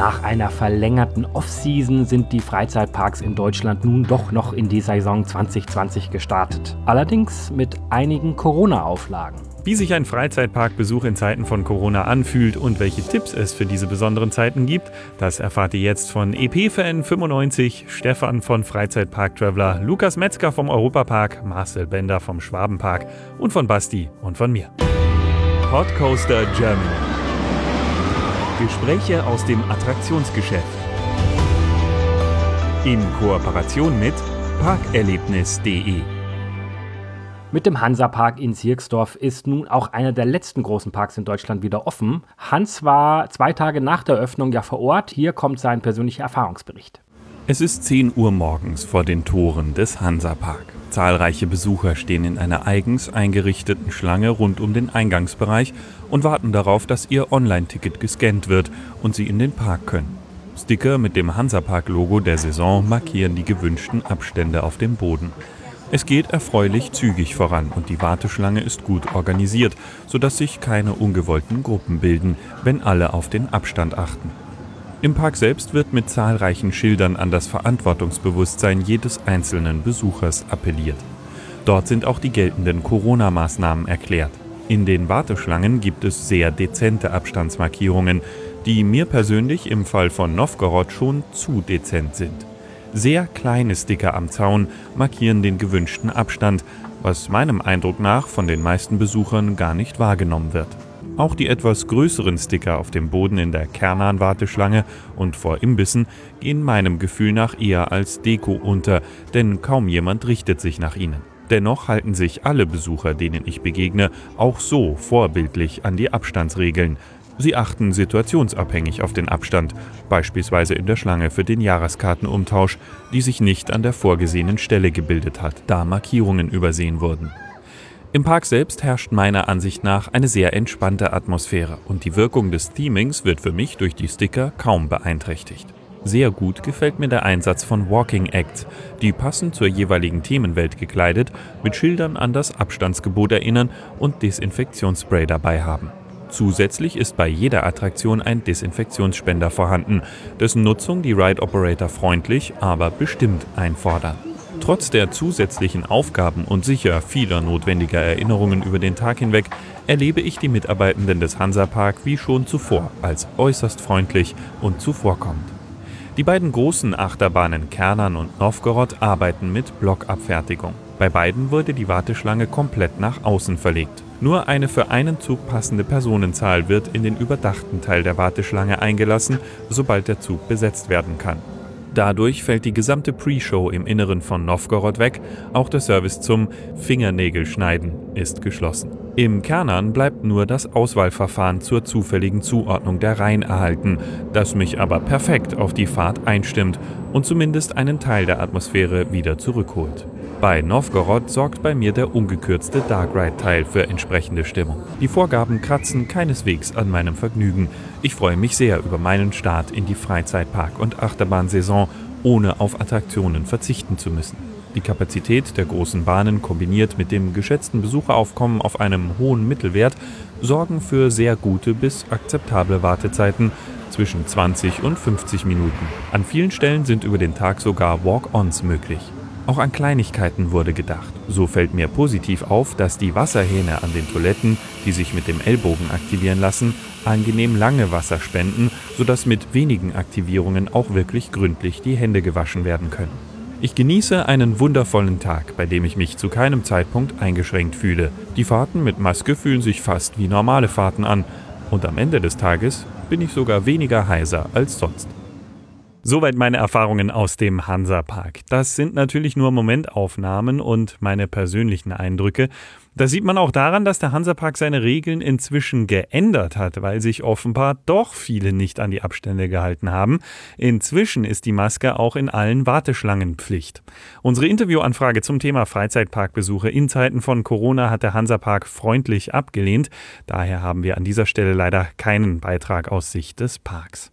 Nach einer verlängerten Off-Season sind die Freizeitparks in Deutschland nun doch noch in die Saison 2020 gestartet. Allerdings mit einigen Corona-Auflagen. Wie sich ein Freizeitparkbesuch in Zeiten von Corona anfühlt und welche Tipps es für diese besonderen Zeiten gibt, das erfahrt ihr jetzt von EP-Fan 95, Stefan von Freizeitpark Traveler, Lukas Metzger vom Europapark, Marcel Bender vom Schwabenpark und von Basti und von mir. Podcoaster Germany. Gespräche aus dem Attraktionsgeschäft. In Kooperation mit parkerlebnis.de mit dem Hansapark in Sierksdorf ist nun auch einer der letzten großen Parks in Deutschland wieder offen. Hans war zwei Tage nach der Öffnung ja vor Ort. Hier kommt sein persönlicher Erfahrungsbericht. Es ist 10 Uhr morgens vor den Toren des Hansapark. Zahlreiche Besucher stehen in einer eigens eingerichteten Schlange rund um den Eingangsbereich und warten darauf, dass ihr Online-Ticket gescannt wird und sie in den Park können. Sticker mit dem Hansapark-Logo der Saison markieren die gewünschten Abstände auf dem Boden. Es geht erfreulich zügig voran und die Warteschlange ist gut organisiert, sodass sich keine ungewollten Gruppen bilden, wenn alle auf den Abstand achten. Im Park selbst wird mit zahlreichen Schildern an das Verantwortungsbewusstsein jedes einzelnen Besuchers appelliert. Dort sind auch die geltenden Corona-Maßnahmen erklärt. In den Warteschlangen gibt es sehr dezente Abstandsmarkierungen, die mir persönlich im Fall von Novgorod schon zu dezent sind. Sehr kleine Sticker am Zaun markieren den gewünschten Abstand, was meinem Eindruck nach von den meisten Besuchern gar nicht wahrgenommen wird. Auch die etwas größeren Sticker auf dem Boden in der Kernan-Warteschlange und vor Imbissen gehen meinem Gefühl nach eher als Deko unter, denn kaum jemand richtet sich nach ihnen. Dennoch halten sich alle Besucher, denen ich begegne, auch so vorbildlich an die Abstandsregeln, Sie achten situationsabhängig auf den Abstand, beispielsweise in der Schlange für den Jahreskartenumtausch, die sich nicht an der vorgesehenen Stelle gebildet hat, da Markierungen übersehen wurden. Im Park selbst herrscht meiner Ansicht nach eine sehr entspannte Atmosphäre und die Wirkung des Themings wird für mich durch die Sticker kaum beeinträchtigt. Sehr gut gefällt mir der Einsatz von Walking Acts, die passend zur jeweiligen Themenwelt gekleidet mit Schildern an das Abstandsgebot erinnern und Desinfektionsspray dabei haben. Zusätzlich ist bei jeder Attraktion ein Desinfektionsspender vorhanden, dessen Nutzung die Ride Operator freundlich, aber bestimmt einfordern. Trotz der zusätzlichen Aufgaben und sicher vieler notwendiger Erinnerungen über den Tag hinweg erlebe ich die Mitarbeitenden des Hansapark wie schon zuvor als äußerst freundlich und zuvorkommend. Die beiden großen Achterbahnen Kernern und Novgorod arbeiten mit Blockabfertigung. Bei beiden wurde die Warteschlange komplett nach außen verlegt. Nur eine für einen Zug passende Personenzahl wird in den überdachten Teil der Warteschlange eingelassen, sobald der Zug besetzt werden kann. Dadurch fällt die gesamte Pre-Show im Inneren von Novgorod weg, auch der Service zum Fingernägelschneiden ist geschlossen. Im Kernern bleibt nur das Auswahlverfahren zur zufälligen Zuordnung der Reihen erhalten, das mich aber perfekt auf die Fahrt einstimmt und zumindest einen Teil der Atmosphäre wieder zurückholt. Bei Novgorod sorgt bei mir der ungekürzte Dark Ride-Teil für entsprechende Stimmung. Die Vorgaben kratzen keineswegs an meinem Vergnügen. Ich freue mich sehr über meinen Start in die Freizeitpark- und Achterbahnsaison, ohne auf Attraktionen verzichten zu müssen. Die Kapazität der großen Bahnen kombiniert mit dem geschätzten Besucheraufkommen auf einem hohen Mittelwert sorgen für sehr gute bis akzeptable Wartezeiten zwischen 20 und 50 Minuten. An vielen Stellen sind über den Tag sogar Walk-ons möglich. Auch an Kleinigkeiten wurde gedacht. So fällt mir positiv auf, dass die Wasserhähne an den Toiletten, die sich mit dem Ellbogen aktivieren lassen, angenehm lange Wasser spenden, sodass mit wenigen Aktivierungen auch wirklich gründlich die Hände gewaschen werden können. Ich genieße einen wundervollen Tag, bei dem ich mich zu keinem Zeitpunkt eingeschränkt fühle. Die Fahrten mit Maske fühlen sich fast wie normale Fahrten an und am Ende des Tages bin ich sogar weniger heiser als sonst. Soweit meine Erfahrungen aus dem Hansapark. Das sind natürlich nur Momentaufnahmen und meine persönlichen Eindrücke. Das sieht man auch daran, dass der Hansapark seine Regeln inzwischen geändert hat, weil sich offenbar doch viele nicht an die Abstände gehalten haben. Inzwischen ist die Maske auch in allen Warteschlangen Pflicht. Unsere Interviewanfrage zum Thema Freizeitparkbesuche in Zeiten von Corona hat der Hansapark freundlich abgelehnt. Daher haben wir an dieser Stelle leider keinen Beitrag aus Sicht des Parks.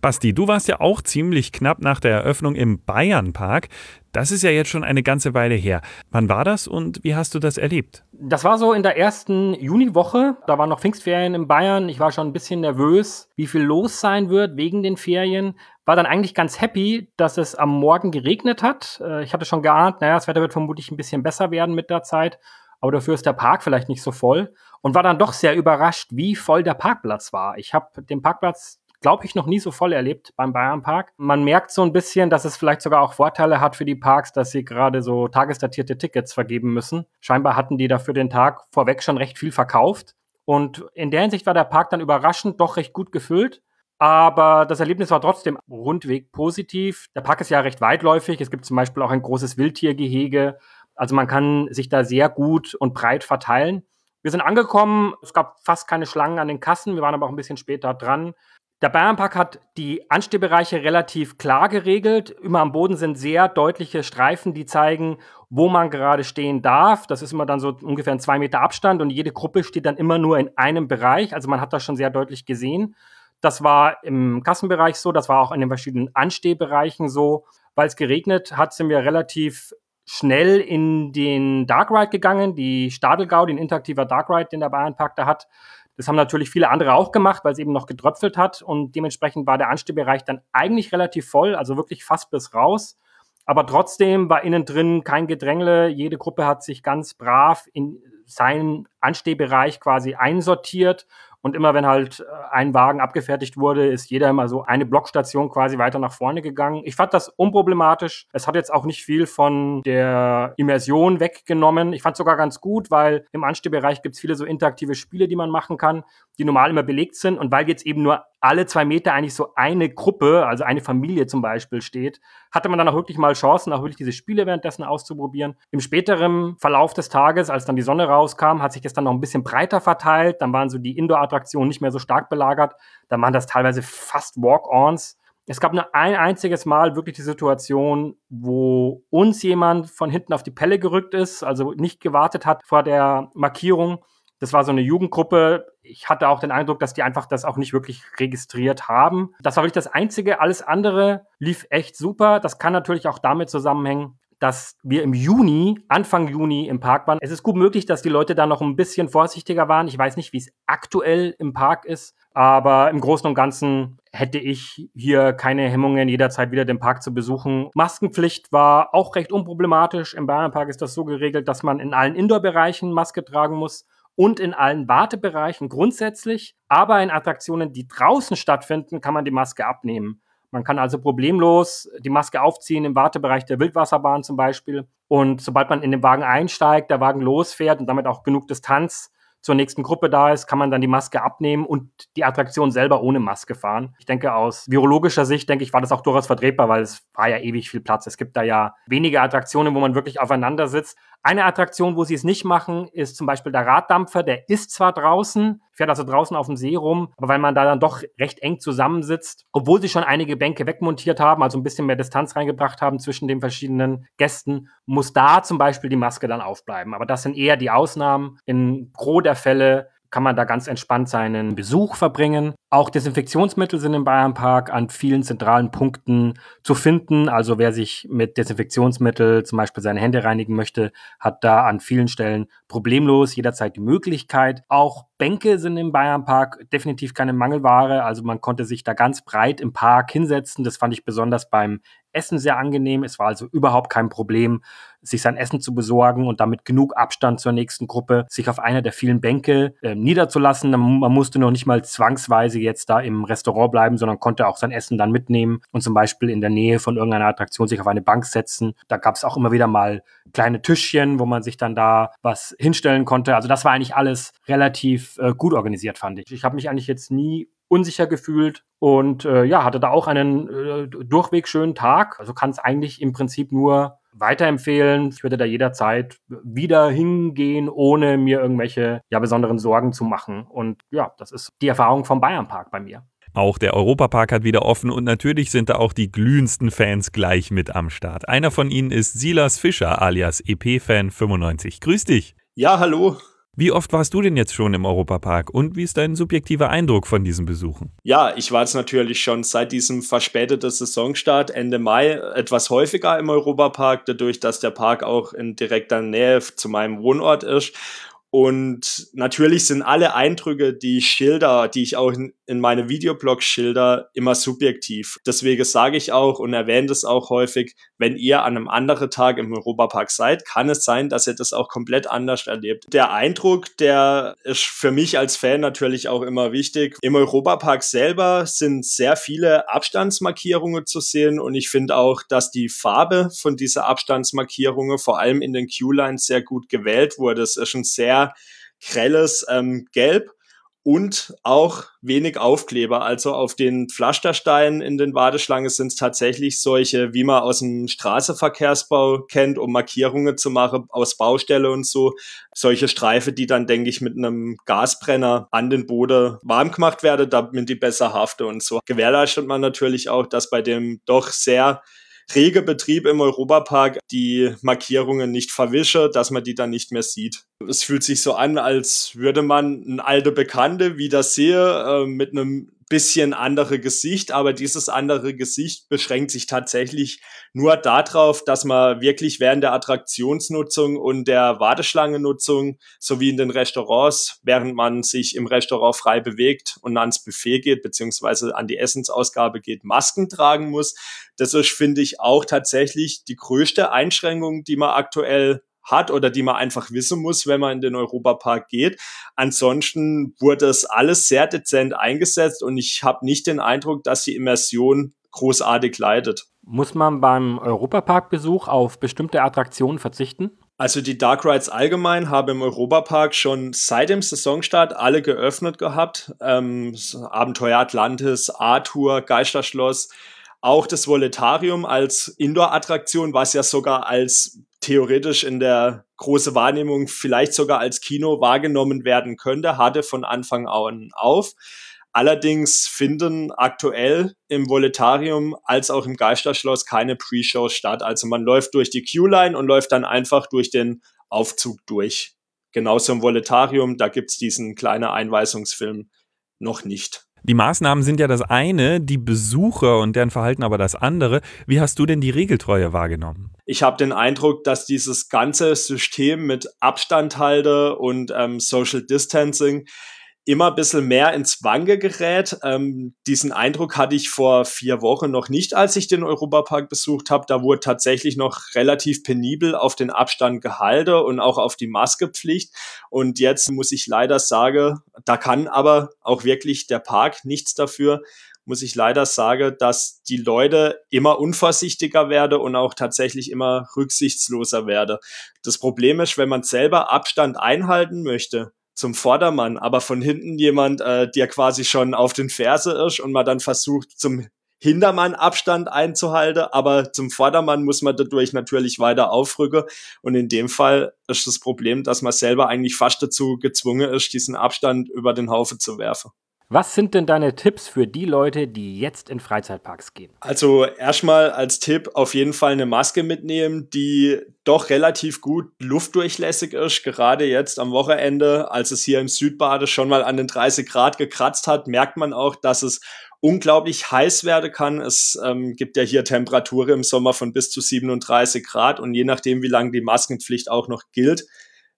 Basti, du warst ja auch ziemlich knapp nach der Eröffnung im Bayernpark. Das ist ja jetzt schon eine ganze Weile her. Wann war das und wie hast du das erlebt? Das war so in der ersten Juniwoche. Da waren noch Pfingstferien in Bayern. Ich war schon ein bisschen nervös, wie viel los sein wird wegen den Ferien. War dann eigentlich ganz happy, dass es am Morgen geregnet hat. Äh, ich hatte schon geahnt, naja, das Wetter wird vermutlich ein bisschen besser werden mit der Zeit. Aber dafür ist der Park vielleicht nicht so voll. Und war dann doch sehr überrascht, wie voll der Parkplatz war. Ich habe den Parkplatz glaube ich, noch nie so voll erlebt beim Bayern Park. Man merkt so ein bisschen, dass es vielleicht sogar auch Vorteile hat für die Parks, dass sie gerade so tagesdatierte Tickets vergeben müssen. Scheinbar hatten die dafür den Tag vorweg schon recht viel verkauft. Und in der Hinsicht war der Park dann überraschend doch recht gut gefüllt. Aber das Erlebnis war trotzdem rundweg positiv. Der Park ist ja recht weitläufig. Es gibt zum Beispiel auch ein großes Wildtiergehege. Also man kann sich da sehr gut und breit verteilen. Wir sind angekommen. Es gab fast keine Schlangen an den Kassen. Wir waren aber auch ein bisschen später dran. Der Bayernpark hat die Anstehbereiche relativ klar geregelt. Immer am Boden sind sehr deutliche Streifen, die zeigen, wo man gerade stehen darf. Das ist immer dann so ungefähr ein zwei Meter Abstand und jede Gruppe steht dann immer nur in einem Bereich. Also man hat das schon sehr deutlich gesehen. Das war im Kassenbereich so, das war auch in den verschiedenen Anstehbereichen so. Weil es geregnet hat, sind wir relativ schnell in den Dark Ride gegangen, die Stadelgau, den interaktiver Dark Ride, den der Bayernpark da hat. Das haben natürlich viele andere auch gemacht, weil es eben noch gedröpfelt hat und dementsprechend war der Anstehbereich dann eigentlich relativ voll, also wirklich fast bis raus. Aber trotzdem war innen drin kein Gedrängle. Jede Gruppe hat sich ganz brav in seinen Anstehbereich quasi einsortiert und immer wenn halt äh, ein Wagen abgefertigt wurde, ist jeder immer so eine Blockstation quasi weiter nach vorne gegangen. Ich fand das unproblematisch. Es hat jetzt auch nicht viel von der Immersion weggenommen. Ich fand es sogar ganz gut, weil im Anstehbereich gibt es viele so interaktive Spiele, die man machen kann, die normal immer belegt sind. Und weil jetzt eben nur alle zwei Meter eigentlich so eine Gruppe, also eine Familie zum Beispiel steht, hatte man dann auch wirklich mal Chancen, auch wirklich diese Spiele währenddessen auszuprobieren. Im späteren Verlauf des Tages, als dann die Sonne rauskam, hat sich das dann noch ein bisschen breiter verteilt. Dann waren so die Indoor-Attraktionen nicht mehr so stark belagert. Dann waren das teilweise fast Walk-ons. Es gab nur ein einziges Mal wirklich die Situation, wo uns jemand von hinten auf die Pelle gerückt ist, also nicht gewartet hat vor der Markierung das war so eine Jugendgruppe. Ich hatte auch den Eindruck, dass die einfach das auch nicht wirklich registriert haben. Das war wirklich das Einzige. Alles andere lief echt super. Das kann natürlich auch damit zusammenhängen, dass wir im Juni, Anfang Juni im Park waren. Es ist gut möglich, dass die Leute da noch ein bisschen vorsichtiger waren. Ich weiß nicht, wie es aktuell im Park ist, aber im Großen und Ganzen hätte ich hier keine Hemmungen, jederzeit wieder den Park zu besuchen. Maskenpflicht war auch recht unproblematisch. Im Bayernpark ist das so geregelt, dass man in allen Indoor-Bereichen Maske tragen muss und in allen Wartebereichen grundsätzlich. Aber in Attraktionen, die draußen stattfinden, kann man die Maske abnehmen. Man kann also problemlos die Maske aufziehen im Wartebereich der Wildwasserbahn zum Beispiel. Und sobald man in den Wagen einsteigt, der Wagen losfährt und damit auch genug Distanz zur nächsten Gruppe da ist, kann man dann die Maske abnehmen und die Attraktion selber ohne Maske fahren. Ich denke, aus virologischer Sicht, denke ich, war das auch durchaus vertretbar, weil es war ja ewig viel Platz. Es gibt da ja wenige Attraktionen, wo man wirklich aufeinander sitzt. Eine Attraktion, wo sie es nicht machen, ist zum Beispiel der Raddampfer. Der ist zwar draußen, fährt also draußen auf dem See rum, aber weil man da dann doch recht eng zusammensitzt, obwohl sie schon einige Bänke wegmontiert haben, also ein bisschen mehr Distanz reingebracht haben zwischen den verschiedenen Gästen, muss da zum Beispiel die Maske dann aufbleiben. Aber das sind eher die Ausnahmen. In Gros der Fälle kann man da ganz entspannt seinen Besuch verbringen. Auch Desinfektionsmittel sind im Bayernpark an vielen zentralen Punkten zu finden. Also wer sich mit Desinfektionsmittel zum Beispiel seine Hände reinigen möchte, hat da an vielen Stellen problemlos jederzeit die Möglichkeit. Auch Bänke sind im Bayernpark definitiv keine Mangelware. Also man konnte sich da ganz breit im Park hinsetzen. Das fand ich besonders beim Essen sehr angenehm. Es war also überhaupt kein Problem, sich sein Essen zu besorgen und damit genug Abstand zur nächsten Gruppe, sich auf einer der vielen Bänke äh, niederzulassen. Man musste noch nicht mal zwangsweise jetzt da im Restaurant bleiben, sondern konnte auch sein Essen dann mitnehmen und zum Beispiel in der Nähe von irgendeiner Attraktion sich auf eine Bank setzen. Da gab es auch immer wieder mal kleine Tischchen, wo man sich dann da was hinstellen konnte. Also das war eigentlich alles relativ äh, gut organisiert, fand ich. Ich habe mich eigentlich jetzt nie unsicher gefühlt und äh, ja, hatte da auch einen äh, durchweg schönen Tag. Also kann es eigentlich im Prinzip nur weiterempfehlen. Ich würde da jederzeit wieder hingehen, ohne mir irgendwelche ja, besonderen Sorgen zu machen. Und ja, das ist die Erfahrung vom Bayernpark bei mir. Auch der Europapark hat wieder offen und natürlich sind da auch die glühendsten Fans gleich mit am Start. Einer von ihnen ist Silas Fischer alias EP-Fan 95. Grüß dich. Ja, hallo. Wie oft warst du denn jetzt schon im Europapark und wie ist dein subjektiver Eindruck von diesen Besuchen? Ja, ich war jetzt natürlich schon seit diesem verspäteten Saisonstart Ende Mai etwas häufiger im Europapark, dadurch, dass der Park auch in direkter Nähe zu meinem Wohnort ist und natürlich sind alle Eindrücke, die schilder, die ich auch in, in meine Videoblogs schilder, immer subjektiv. Deswegen sage ich auch und erwähne das auch häufig, wenn ihr an einem anderen Tag im Europapark seid, kann es sein, dass ihr das auch komplett anders erlebt. Der Eindruck, der ist für mich als Fan natürlich auch immer wichtig. Im Europapark selber sind sehr viele Abstandsmarkierungen zu sehen und ich finde auch, dass die Farbe von dieser Abstandsmarkierungen vor allem in den Q-Lines sehr gut gewählt wurde. Es ist ein sehr grelles ähm, Gelb und auch wenig Aufkleber. Also auf den Pflastersteinen in den Warteschlangen sind es tatsächlich solche, wie man aus dem Straßenverkehrsbau kennt, um Markierungen zu machen aus Baustelle und so. Solche Streife, die dann, denke ich, mit einem Gasbrenner an den Boden warm gemacht werden, damit die besser hafte und so. Gewährleistet man natürlich auch, dass bei dem doch sehr rege Betrieb im Europapark die Markierungen nicht verwische, dass man die dann nicht mehr sieht. Es fühlt sich so an, als würde man ein alte Bekannte wieder sehe äh, mit einem bisschen andere Gesicht, aber dieses andere Gesicht beschränkt sich tatsächlich nur darauf, dass man wirklich während der Attraktionsnutzung und der Warteschlangenutzung sowie in den Restaurants, während man sich im Restaurant frei bewegt und ans Buffet geht, beziehungsweise an die Essensausgabe geht, Masken tragen muss. Das ist, finde ich, auch tatsächlich die größte Einschränkung, die man aktuell hat oder die man einfach wissen muss, wenn man in den Europapark geht. Ansonsten wurde es alles sehr dezent eingesetzt und ich habe nicht den Eindruck, dass die Immersion großartig leidet. Muss man beim Europapark-Besuch auf bestimmte Attraktionen verzichten? Also die Dark Rides allgemein haben im Europapark schon seit dem Saisonstart alle geöffnet gehabt. Ähm, Abenteuer Atlantis, Arthur, Geisterschloss, auch das Voletarium als Indoor-Attraktion, was ja sogar als theoretisch in der große Wahrnehmung vielleicht sogar als Kino wahrgenommen werden könnte, hatte von Anfang an auf. Allerdings finden aktuell im Voletarium als auch im Geisterschloss keine Pre-Shows statt. Also man läuft durch die Q-Line und läuft dann einfach durch den Aufzug durch. Genauso im Voletarium, da gibt's diesen kleinen Einweisungsfilm noch nicht. Die Maßnahmen sind ja das eine, die Besucher und deren Verhalten aber das andere. Wie hast du denn die Regeltreue wahrgenommen? Ich habe den Eindruck, dass dieses ganze System mit Abstandhalter und ähm, Social Distancing immer ein bisschen mehr ins Wange gerät. Ähm, diesen Eindruck hatte ich vor vier Wochen noch nicht, als ich den Europapark besucht habe. Da wurde tatsächlich noch relativ penibel auf den Abstand gehalten und auch auf die Maskepflicht. Und jetzt muss ich leider sagen, da kann aber auch wirklich der Park nichts dafür muss ich leider sagen, dass die Leute immer unvorsichtiger werden und auch tatsächlich immer rücksichtsloser werden. Das Problem ist, wenn man selber Abstand einhalten möchte, zum Vordermann, aber von hinten jemand, äh, der quasi schon auf den Ferse ist und man dann versucht, zum Hintermann Abstand einzuhalten, aber zum Vordermann muss man dadurch natürlich weiter aufrücken. Und in dem Fall ist das Problem, dass man selber eigentlich fast dazu gezwungen ist, diesen Abstand über den Haufen zu werfen. Was sind denn deine Tipps für die Leute, die jetzt in Freizeitparks gehen? Also erstmal als Tipp auf jeden Fall eine Maske mitnehmen, die doch relativ gut luftdurchlässig ist. Gerade jetzt am Wochenende, als es hier im Südbade schon mal an den 30 Grad gekratzt hat, merkt man auch, dass es unglaublich heiß werden kann. Es ähm, gibt ja hier Temperaturen im Sommer von bis zu 37 Grad und je nachdem, wie lange die Maskenpflicht auch noch gilt,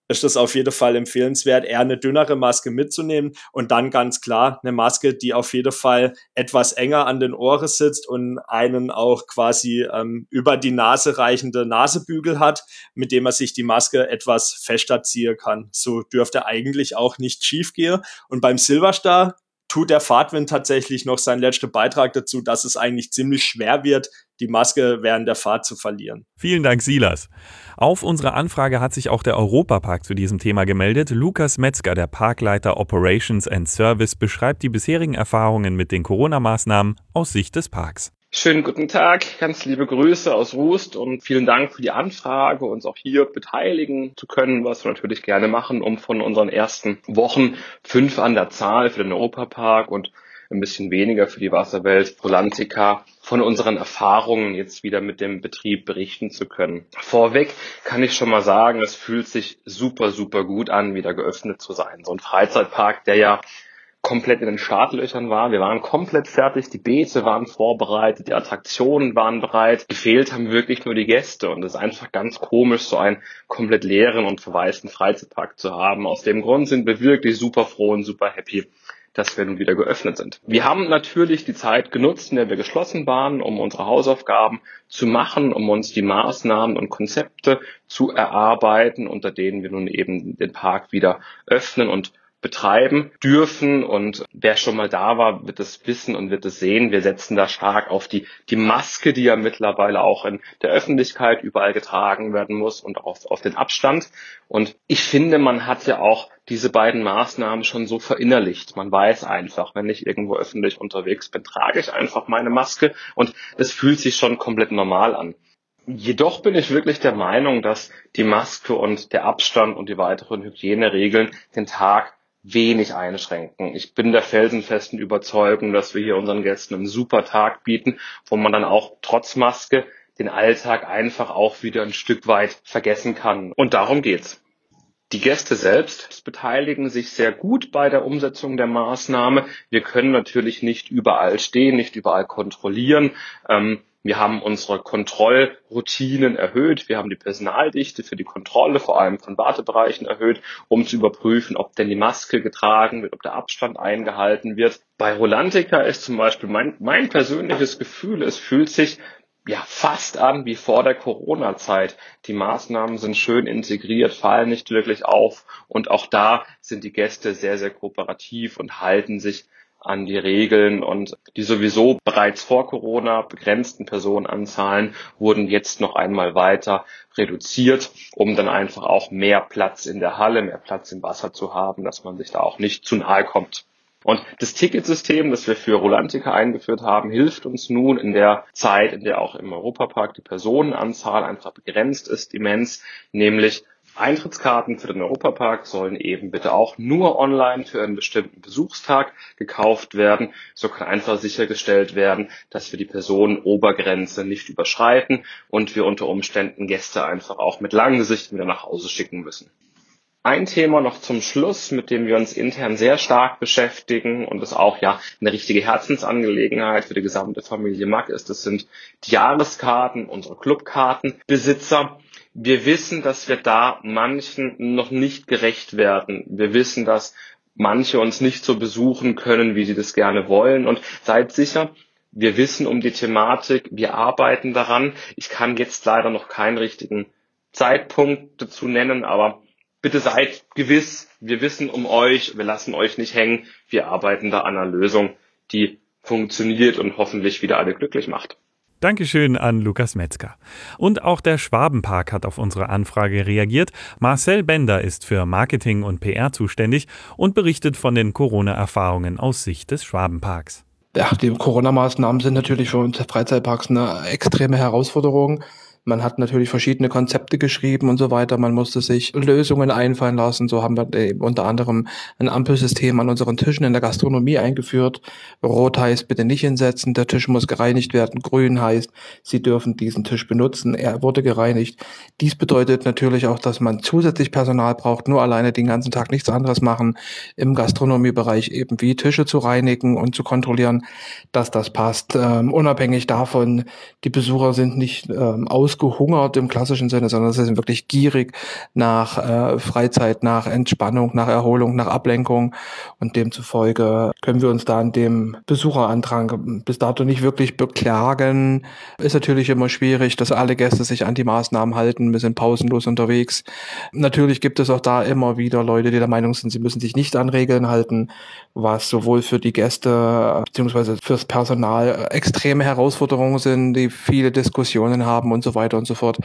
ist das auf jeden Fall empfehlenswert, eher eine dünnere Maske mitzunehmen und dann ganz klar eine Maske, die auf jeden Fall etwas enger an den Ohren sitzt und einen auch quasi ähm, über die Nase reichende Nasebügel hat, mit dem man sich die Maske etwas fester ziehen kann. So dürfte eigentlich auch nicht schief gehen. Und beim Silverstar tut der Fahrtwind tatsächlich noch seinen letzten Beitrag dazu, dass es eigentlich ziemlich schwer wird, die Maske während der Fahrt zu verlieren. Vielen Dank, Silas. Auf unsere Anfrage hat sich auch der Europapark zu diesem Thema gemeldet. Lukas Metzger, der Parkleiter Operations and Service, beschreibt die bisherigen Erfahrungen mit den Corona-Maßnahmen aus Sicht des Parks. Schönen guten Tag, ganz liebe Grüße aus Rust und vielen Dank für die Anfrage, uns auch hier beteiligen zu können, was wir natürlich gerne machen, um von unseren ersten Wochen fünf an der Zahl für den Europapark und ein bisschen weniger für die Wasserwelt Rolantica von unseren Erfahrungen jetzt wieder mit dem Betrieb berichten zu können. Vorweg kann ich schon mal sagen, es fühlt sich super, super gut an, wieder geöffnet zu sein. So ein Freizeitpark, der ja komplett in den Startlöchern war. Wir waren komplett fertig, die Beete waren vorbereitet, die Attraktionen waren bereit. Gefehlt haben wirklich nur die Gäste und es ist einfach ganz komisch, so einen komplett leeren und verwaisten Freizeitpark zu haben. Aus dem Grund sind wir wirklich super froh und super happy, dass wir nun wieder geöffnet sind. Wir haben natürlich die Zeit genutzt, in der wir geschlossen waren, um unsere Hausaufgaben zu machen, um uns die Maßnahmen und Konzepte zu erarbeiten, unter denen wir nun eben den Park wieder öffnen und betreiben dürfen. Und wer schon mal da war, wird es wissen und wird es sehen. Wir setzen da stark auf die, die Maske, die ja mittlerweile auch in der Öffentlichkeit überall getragen werden muss und auf, auf den Abstand. Und ich finde, man hat ja auch diese beiden Maßnahmen schon so verinnerlicht. Man weiß einfach, wenn ich irgendwo öffentlich unterwegs bin, trage ich einfach meine Maske und es fühlt sich schon komplett normal an. Jedoch bin ich wirklich der Meinung, dass die Maske und der Abstand und die weiteren Hygieneregeln den Tag wenig einschränken. Ich bin der felsenfesten Überzeugung, dass wir hier unseren Gästen einen super Tag bieten, wo man dann auch trotz Maske den Alltag einfach auch wieder ein Stück weit vergessen kann. Und darum geht's. Die Gäste selbst beteiligen sich sehr gut bei der Umsetzung der Maßnahme. Wir können natürlich nicht überall stehen, nicht überall kontrollieren. Ähm, wir haben unsere Kontrollroutinen erhöht. Wir haben die Personaldichte für die Kontrolle, vor allem von Wartebereichen erhöht, um zu überprüfen, ob denn die Maske getragen wird, ob der Abstand eingehalten wird. Bei Rolantica ist zum Beispiel mein, mein persönliches Gefühl, es fühlt sich ja fast an wie vor der Corona-Zeit. Die Maßnahmen sind schön integriert, fallen nicht wirklich auf und auch da sind die Gäste sehr, sehr kooperativ und halten sich an die Regeln und die sowieso bereits vor Corona begrenzten Personenanzahlen wurden jetzt noch einmal weiter reduziert, um dann einfach auch mehr Platz in der Halle, mehr Platz im Wasser zu haben, dass man sich da auch nicht zu nahe kommt. Und das Ticketsystem, das wir für Rolantica eingeführt haben, hilft uns nun in der Zeit, in der auch im Europapark die Personenanzahl einfach begrenzt ist, immens, nämlich Eintrittskarten für den Europapark sollen eben bitte auch nur online für einen bestimmten Besuchstag gekauft werden. So kann einfach sichergestellt werden, dass wir die Personenobergrenze nicht überschreiten und wir unter Umständen Gäste einfach auch mit langen Gesicht wieder nach Hause schicken müssen. Ein Thema noch zum Schluss, mit dem wir uns intern sehr stark beschäftigen und das auch ja eine richtige Herzensangelegenheit für die gesamte Familie Mack ist, das sind die Jahreskarten, unsere Clubkartenbesitzer. Wir wissen, dass wir da manchen noch nicht gerecht werden. Wir wissen, dass manche uns nicht so besuchen können, wie sie das gerne wollen und seid sicher, wir wissen um die Thematik, wir arbeiten daran. Ich kann jetzt leider noch keinen richtigen Zeitpunkt dazu nennen, aber bitte seid gewiss, wir wissen um euch, wir lassen euch nicht hängen, wir arbeiten da an einer Lösung, die funktioniert und hoffentlich wieder alle glücklich macht. Dankeschön an Lukas Metzger. Und auch der Schwabenpark hat auf unsere Anfrage reagiert. Marcel Bender ist für Marketing und PR zuständig und berichtet von den Corona-Erfahrungen aus Sicht des Schwabenparks. Ja, die Corona-Maßnahmen sind natürlich für uns Freizeitparks eine extreme Herausforderung. Man hat natürlich verschiedene Konzepte geschrieben und so weiter. Man musste sich Lösungen einfallen lassen. So haben wir eben unter anderem ein Ampelsystem an unseren Tischen in der Gastronomie eingeführt. Rot heißt bitte nicht hinsetzen, der Tisch muss gereinigt werden. Grün heißt, Sie dürfen diesen Tisch benutzen. Er wurde gereinigt. Dies bedeutet natürlich auch, dass man zusätzlich Personal braucht, nur alleine den ganzen Tag nichts anderes machen. Im Gastronomiebereich eben wie Tische zu reinigen und zu kontrollieren, dass das passt. Ähm, unabhängig davon, die Besucher sind nicht ähm, aus ausgehungert im klassischen Sinne, sondern sie sind wirklich gierig nach äh, Freizeit, nach Entspannung, nach Erholung, nach Ablenkung. Und demzufolge können wir uns da an dem Besucherandrang bis dato nicht wirklich beklagen. Ist natürlich immer schwierig, dass alle Gäste sich an die Maßnahmen halten. Wir sind pausenlos unterwegs. Natürlich gibt es auch da immer wieder Leute, die der Meinung sind, sie müssen sich nicht an Regeln halten, was sowohl für die Gäste beziehungsweise fürs Personal extreme Herausforderungen sind, die viele Diskussionen haben und so weiter weiter und so fort.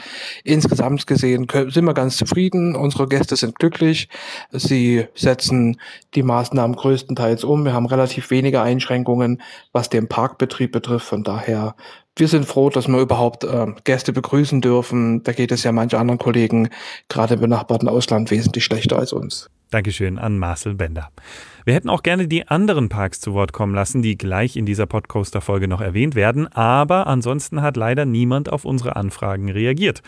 Insgesamt gesehen sind wir ganz zufrieden. Unsere Gäste sind glücklich. Sie setzen die Maßnahmen größtenteils um. Wir haben relativ wenige Einschränkungen, was den Parkbetrieb betrifft. Von daher wir sind froh, dass wir überhaupt äh, Gäste begrüßen dürfen. Da geht es ja manche anderen Kollegen, gerade im benachbarten Ausland, wesentlich schlechter als uns. Dankeschön an Marcel Bender. Wir hätten auch gerne die anderen Parks zu Wort kommen lassen, die gleich in dieser Podcoaster-Folge noch erwähnt werden, aber ansonsten hat leider niemand auf unsere Anfragen reagiert.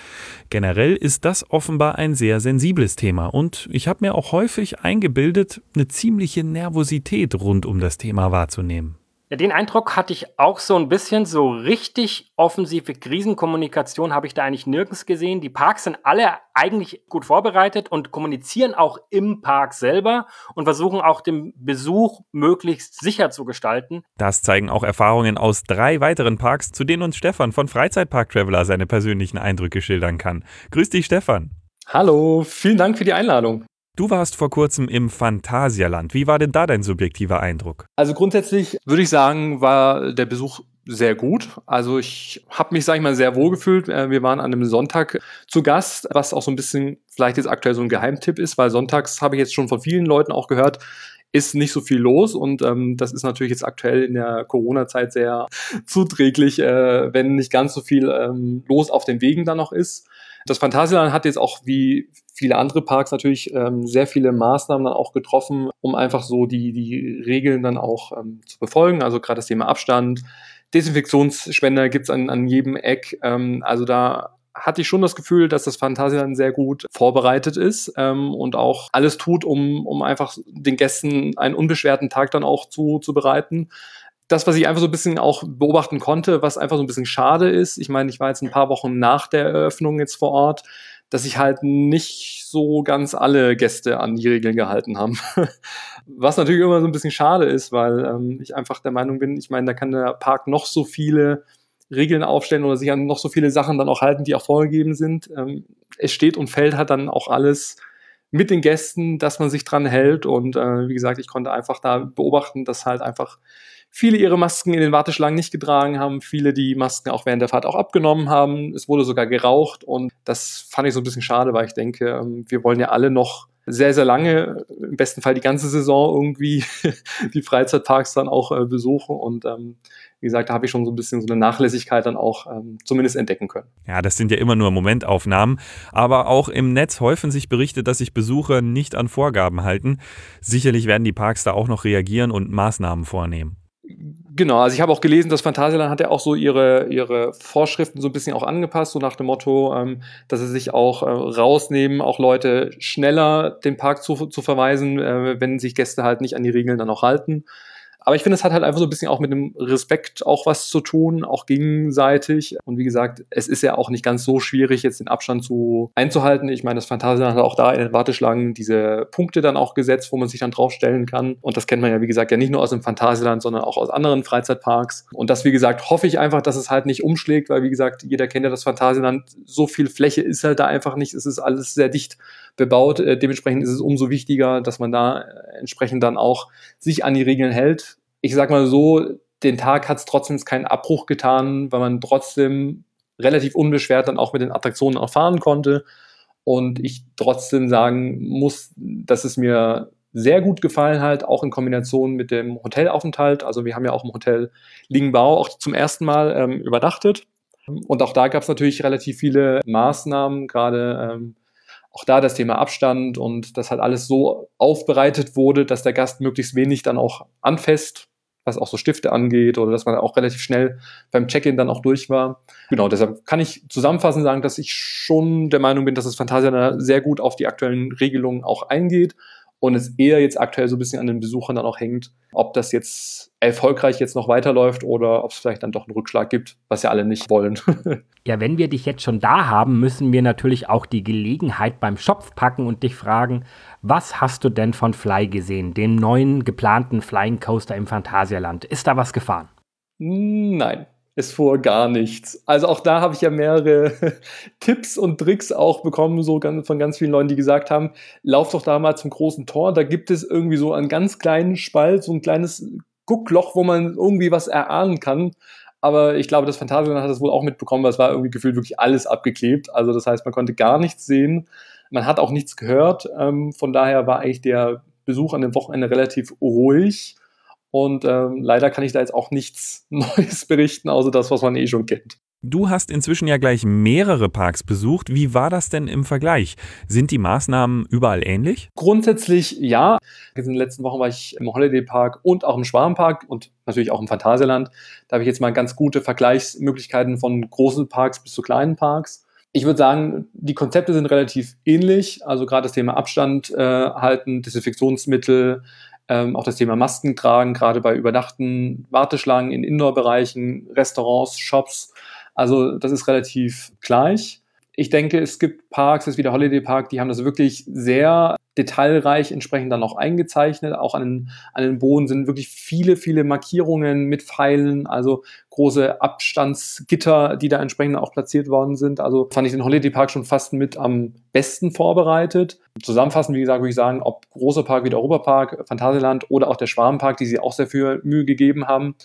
Generell ist das offenbar ein sehr sensibles Thema und ich habe mir auch häufig eingebildet, eine ziemliche Nervosität rund um das Thema wahrzunehmen. Ja, den Eindruck hatte ich auch so ein bisschen. So richtig offensive Krisenkommunikation habe ich da eigentlich nirgends gesehen. Die Parks sind alle eigentlich gut vorbereitet und kommunizieren auch im Park selber und versuchen auch den Besuch möglichst sicher zu gestalten. Das zeigen auch Erfahrungen aus drei weiteren Parks, zu denen uns Stefan von Freizeitpark Traveler seine persönlichen Eindrücke schildern kann. Grüß dich, Stefan. Hallo, vielen Dank für die Einladung. Du warst vor kurzem im Phantasialand. Wie war denn da dein subjektiver Eindruck? Also grundsätzlich würde ich sagen, war der Besuch sehr gut. Also ich habe mich, sage ich mal, sehr wohl gefühlt. Äh, wir waren an einem Sonntag zu Gast, was auch so ein bisschen vielleicht jetzt aktuell so ein Geheimtipp ist, weil sonntags habe ich jetzt schon von vielen Leuten auch gehört, ist nicht so viel los und ähm, das ist natürlich jetzt aktuell in der Corona-Zeit sehr zuträglich, äh, wenn nicht ganz so viel ähm, los auf den Wegen dann noch ist. Das Phantasialand hat jetzt auch wie viele andere Parks natürlich ähm, sehr viele Maßnahmen dann auch getroffen, um einfach so die, die Regeln dann auch ähm, zu befolgen. Also gerade das Thema Abstand, Desinfektionsspender gibt's an, an jedem Eck. Ähm, also da hatte ich schon das Gefühl, dass das Phantasialand sehr gut vorbereitet ist ähm, und auch alles tut, um, um einfach den Gästen einen unbeschwerten Tag dann auch zu, zu bereiten das, was ich einfach so ein bisschen auch beobachten konnte, was einfach so ein bisschen schade ist, ich meine, ich war jetzt ein paar Wochen nach der Eröffnung jetzt vor Ort, dass sich halt nicht so ganz alle Gäste an die Regeln gehalten haben. Was natürlich immer so ein bisschen schade ist, weil ähm, ich einfach der Meinung bin, ich meine, da kann der Park noch so viele Regeln aufstellen oder sich an noch so viele Sachen dann auch halten, die auch vorgegeben sind. Ähm, es steht und fällt halt dann auch alles mit den Gästen, dass man sich dran hält. Und äh, wie gesagt, ich konnte einfach da beobachten, dass halt einfach viele ihre Masken in den Warteschlangen nicht getragen haben, viele die Masken auch während der Fahrt auch abgenommen haben. Es wurde sogar geraucht und das fand ich so ein bisschen schade, weil ich denke, ähm, wir wollen ja alle noch sehr, sehr lange, im besten Fall die ganze Saison irgendwie die Freizeitparks dann auch äh, besuchen und ähm, wie gesagt, da habe ich schon so ein bisschen so eine Nachlässigkeit dann auch ähm, zumindest entdecken können. Ja, das sind ja immer nur Momentaufnahmen, aber auch im Netz häufen sich Berichte, dass sich Besucher nicht an Vorgaben halten. Sicherlich werden die Parks da auch noch reagieren und Maßnahmen vornehmen. Genau, also ich habe auch gelesen, dass Phantasialand hat ja auch so ihre, ihre Vorschriften so ein bisschen auch angepasst, so nach dem Motto, ähm, dass sie sich auch äh, rausnehmen, auch Leute schneller den Park zu, zu verweisen, äh, wenn sich Gäste halt nicht an die Regeln dann auch halten. Aber ich finde, es hat halt einfach so ein bisschen auch mit dem Respekt auch was zu tun, auch gegenseitig. Und wie gesagt, es ist ja auch nicht ganz so schwierig, jetzt den Abstand zu einzuhalten. Ich meine, das Phantasialand hat auch da in den Warteschlangen diese Punkte dann auch gesetzt, wo man sich dann draufstellen kann. Und das kennt man ja, wie gesagt, ja nicht nur aus dem Phantasialand, sondern auch aus anderen Freizeitparks. Und das, wie gesagt, hoffe ich einfach, dass es halt nicht umschlägt, weil, wie gesagt, jeder kennt ja das Phantasialand. So viel Fläche ist halt da einfach nicht. Es ist alles sehr dicht bebaut. Äh, dementsprechend ist es umso wichtiger, dass man da äh, entsprechend dann auch sich an die Regeln hält. Ich sag mal so, den Tag hat es trotzdem keinen Abbruch getan, weil man trotzdem relativ unbeschwert dann auch mit den Attraktionen erfahren konnte. Und ich trotzdem sagen muss, dass es mir sehr gut gefallen hat, auch in Kombination mit dem Hotelaufenthalt. Also wir haben ja auch im Hotel Lingbao auch zum ersten Mal ähm, übernachtet. Und auch da gab es natürlich relativ viele Maßnahmen, gerade ähm, auch da das Thema Abstand und das halt alles so aufbereitet wurde, dass der Gast möglichst wenig dann auch anfasst, was auch so Stifte angeht oder dass man auch relativ schnell beim Check-in dann auch durch war. Genau, deshalb kann ich zusammenfassend sagen, dass ich schon der Meinung bin, dass das Fantasia sehr gut auf die aktuellen Regelungen auch eingeht und es eher jetzt aktuell so ein bisschen an den Besuchern dann auch hängt, ob das jetzt erfolgreich jetzt noch weiterläuft oder ob es vielleicht dann doch einen Rückschlag gibt, was ja alle nicht wollen. ja, wenn wir dich jetzt schon da haben, müssen wir natürlich auch die Gelegenheit beim Schopf packen und dich fragen, was hast du denn von Fly gesehen, dem neuen geplanten Flying Coaster im Phantasialand? Ist da was gefahren? Nein es fuhr gar nichts. Also auch da habe ich ja mehrere Tipps und Tricks auch bekommen, so von ganz vielen Leuten, die gesagt haben, lauf doch da mal zum großen Tor, da gibt es irgendwie so einen ganz kleinen Spalt, so ein kleines Guckloch, wo man irgendwie was erahnen kann. Aber ich glaube, das Phantasialand hat das wohl auch mitbekommen, weil es war irgendwie gefühlt wirklich alles abgeklebt. Also das heißt, man konnte gar nichts sehen. Man hat auch nichts gehört. Ähm, von daher war eigentlich der Besuch an dem Wochenende relativ ruhig. Und ähm, leider kann ich da jetzt auch nichts Neues berichten, außer das, was man eh schon kennt. Du hast inzwischen ja gleich mehrere Parks besucht. Wie war das denn im Vergleich? Sind die Maßnahmen überall ähnlich? Grundsätzlich ja. In den letzten Wochen war ich im Holiday Park und auch im Schwarmpark und natürlich auch im Phantasialand. Da habe ich jetzt mal ganz gute Vergleichsmöglichkeiten von großen Parks bis zu kleinen Parks. Ich würde sagen, die Konzepte sind relativ ähnlich. Also gerade das Thema Abstand äh, halten, Desinfektionsmittel, ähm, auch das Thema Masken tragen, gerade bei übernachten Warteschlangen in Indoor-Bereichen, Restaurants, Shops also das ist relativ gleich. Ich denke, es gibt Parks, das ist wie der Holiday Park, die haben das wirklich sehr detailreich entsprechend dann auch eingezeichnet. Auch an den, an den Boden sind wirklich viele, viele Markierungen mit Pfeilen, also große Abstandsgitter, die da entsprechend auch platziert worden sind. Also fand ich den Holiday Park schon fast mit am besten vorbereitet. Zusammenfassend, wie gesagt, würde ich sagen, ob großer Park wie der Europapark, Phantasialand oder auch der Schwarmpark, die sie auch sehr viel Mühe gegeben haben,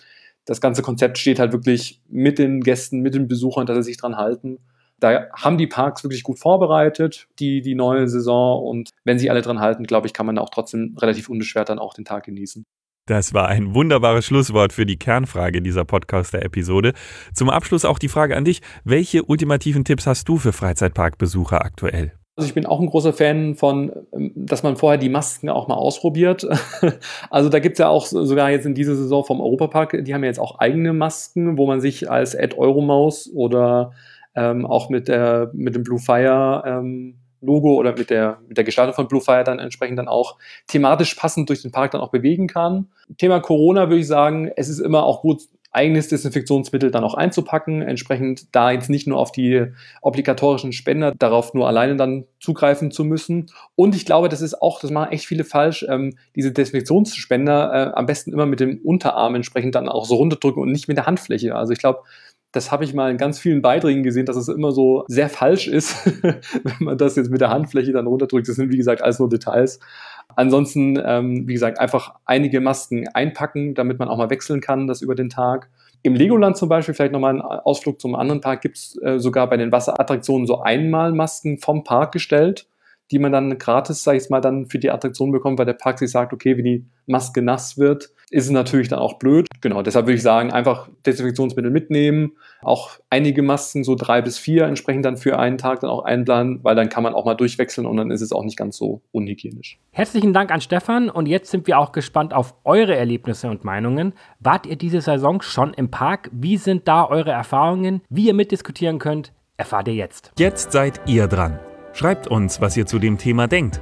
das ganze Konzept steht halt wirklich mit den Gästen, mit den Besuchern, dass sie sich dran halten. Da haben die Parks wirklich gut vorbereitet, die, die neue Saison. Und wenn sie alle dran halten, glaube ich, kann man auch trotzdem relativ unbeschwert dann auch den Tag genießen. Das war ein wunderbares Schlusswort für die Kernfrage dieser Podcaster-Episode. Zum Abschluss auch die Frage an dich. Welche ultimativen Tipps hast du für Freizeitparkbesucher aktuell? Also ich bin auch ein großer Fan von, ähm, dass man vorher die Masken auch mal ausprobiert. Also da gibt es ja auch sogar jetzt in dieser Saison vom Europapark, die haben ja jetzt auch eigene Masken, wo man sich als Ad Euromaus oder ähm, auch mit, der, mit dem Blue Fire ähm, Logo oder mit der, mit der Gestaltung von Blue Fire dann entsprechend dann auch thematisch passend durch den Park dann auch bewegen kann. Thema Corona würde ich sagen, es ist immer auch gut, eigenes Desinfektionsmittel dann auch einzupacken, entsprechend da jetzt nicht nur auf die obligatorischen Spender, darauf nur alleine dann zugreifen zu müssen. Und ich glaube, das ist auch, das machen echt viele falsch, ähm, diese Desinfektionsspender äh, am besten immer mit dem Unterarm entsprechend dann auch so runterdrücken und nicht mit der Handfläche. Also ich glaube, das habe ich mal in ganz vielen Beiträgen gesehen, dass es immer so sehr falsch ist, wenn man das jetzt mit der Handfläche dann runterdrückt. Das sind, wie gesagt, alles nur Details. Ansonsten, ähm, wie gesagt, einfach einige Masken einpacken, damit man auch mal wechseln kann, das über den Tag. Im Legoland zum Beispiel, vielleicht nochmal ein Ausflug zum anderen Park, gibt es äh, sogar bei den Wasserattraktionen so Einmalmasken vom Park gestellt, die man dann gratis, sag ich mal, dann für die Attraktion bekommt, weil der Park sich sagt, okay, wenn die Maske nass wird, ist es natürlich dann auch blöd. Genau, deshalb würde ich sagen, einfach Desinfektionsmittel mitnehmen, auch einige Masken, so drei bis vier entsprechend dann für einen Tag dann auch einplanen, weil dann kann man auch mal durchwechseln und dann ist es auch nicht ganz so unhygienisch. Herzlichen Dank an Stefan und jetzt sind wir auch gespannt auf eure Erlebnisse und Meinungen. Wart ihr diese Saison schon im Park? Wie sind da eure Erfahrungen? Wie ihr mitdiskutieren könnt, erfahrt ihr jetzt. Jetzt seid ihr dran. Schreibt uns, was ihr zu dem Thema denkt.